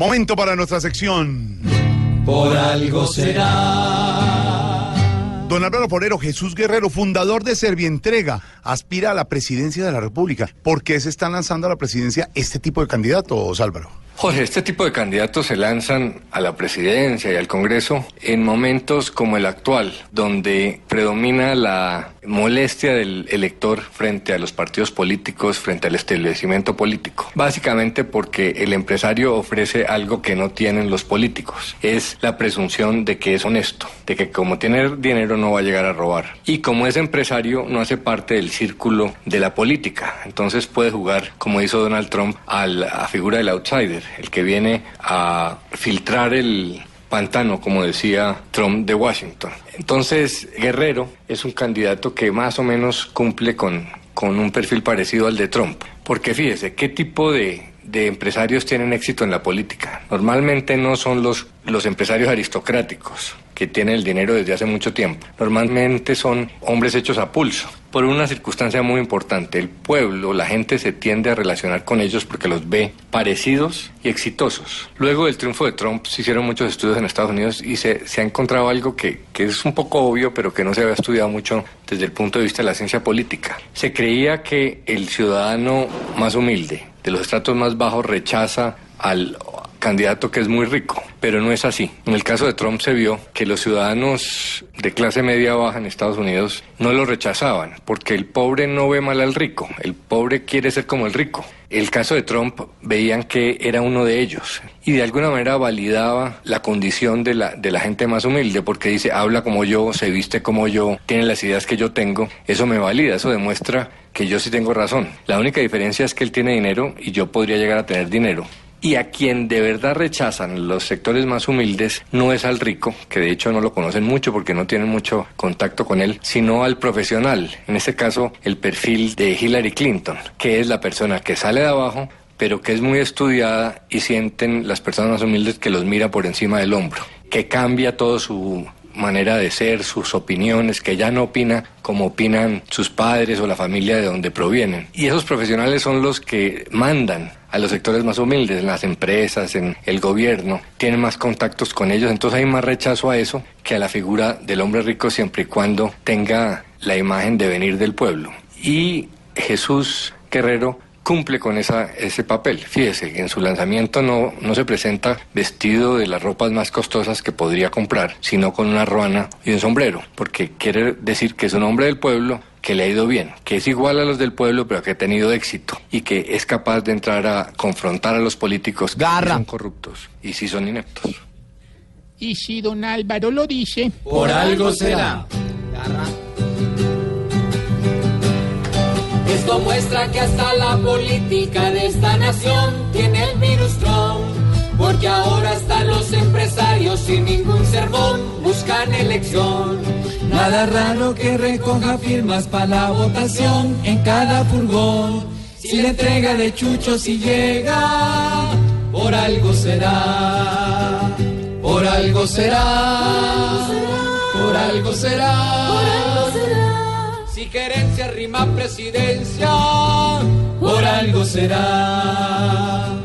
Momento para nuestra sección. Por algo será. Don Álvaro Forero, Jesús Guerrero, fundador de Servientrega, aspira a la presidencia de la República. ¿Por qué se están lanzando a la presidencia este tipo de candidatos, Álvaro? Jorge, este tipo de candidatos se lanzan a la presidencia y al Congreso en momentos como el actual, donde predomina la molestia del elector frente a los partidos políticos, frente al establecimiento político. Básicamente porque el empresario ofrece algo que no tienen los políticos. Es la presunción de que es honesto, de que como tiene dinero no va a llegar a robar. Y como es empresario no hace parte del círculo de la política. Entonces puede jugar, como hizo Donald Trump, a la figura del outsider el que viene a filtrar el pantano, como decía Trump de Washington. Entonces, Guerrero es un candidato que más o menos cumple con, con un perfil parecido al de Trump. Porque fíjese, ¿qué tipo de, de empresarios tienen éxito en la política? Normalmente no son los, los empresarios aristocráticos que tienen el dinero desde hace mucho tiempo. Normalmente son hombres hechos a pulso, por una circunstancia muy importante. El pueblo, la gente se tiende a relacionar con ellos porque los ve parecidos y exitosos. Luego del triunfo de Trump se hicieron muchos estudios en Estados Unidos y se, ha encontrado algo que, que es un poco obvio, pero que no se había estudiado mucho desde el punto de vista de la ciencia política. Se creía que el ciudadano más humilde, de los estratos más bajos, rechaza al candidato que es muy rico, pero no es así. En el caso de Trump se vio que los ciudadanos de clase media baja en Estados Unidos no lo rechazaban, porque el pobre no ve mal al rico, el pobre quiere ser como el rico. El caso de Trump veían que era uno de ellos y de alguna manera validaba la condición de la, de la gente más humilde porque dice, habla como yo, se viste como yo, tiene las ideas que yo tengo, eso me valida, eso demuestra que yo sí tengo razón. La única diferencia es que él tiene dinero y yo podría llegar a tener dinero. Y a quien de verdad rechazan los sectores más humildes no es al rico, que de hecho no lo conocen mucho porque no tienen mucho contacto con él, sino al profesional. En este caso, el perfil de Hillary Clinton, que es la persona que sale de abajo, pero que es muy estudiada y sienten las personas más humildes que los mira por encima del hombro, que cambia todo su manera de ser, sus opiniones, que ya no opina como opinan sus padres o la familia de donde provienen. Y esos profesionales son los que mandan a los sectores más humildes, en las empresas, en el gobierno, tienen más contactos con ellos, entonces hay más rechazo a eso que a la figura del hombre rico siempre y cuando tenga la imagen de venir del pueblo. Y Jesús Guerrero cumple con esa, ese papel. Fíjese, en su lanzamiento no, no se presenta vestido de las ropas más costosas que podría comprar, sino con una ruana y un sombrero, porque quiere decir que es un hombre del pueblo que le ha ido bien, que es igual a los del pueblo, pero que ha tenido éxito y que es capaz de entrar a confrontar a los políticos que Garra. son corruptos y si son ineptos. Y si don Álvaro lo dice, Por algo será. Esto muestra que hasta la política de esta nación tiene el virus Trump, porque ahora están los empresarios sin ningún sermón, buscan elección. Nada raro que recoja firmas para la votación en cada furgón. Si la entrega de Chucho si llega, por algo será. Por algo será. Por algo será. Querencia rima presidencia, Por algo será.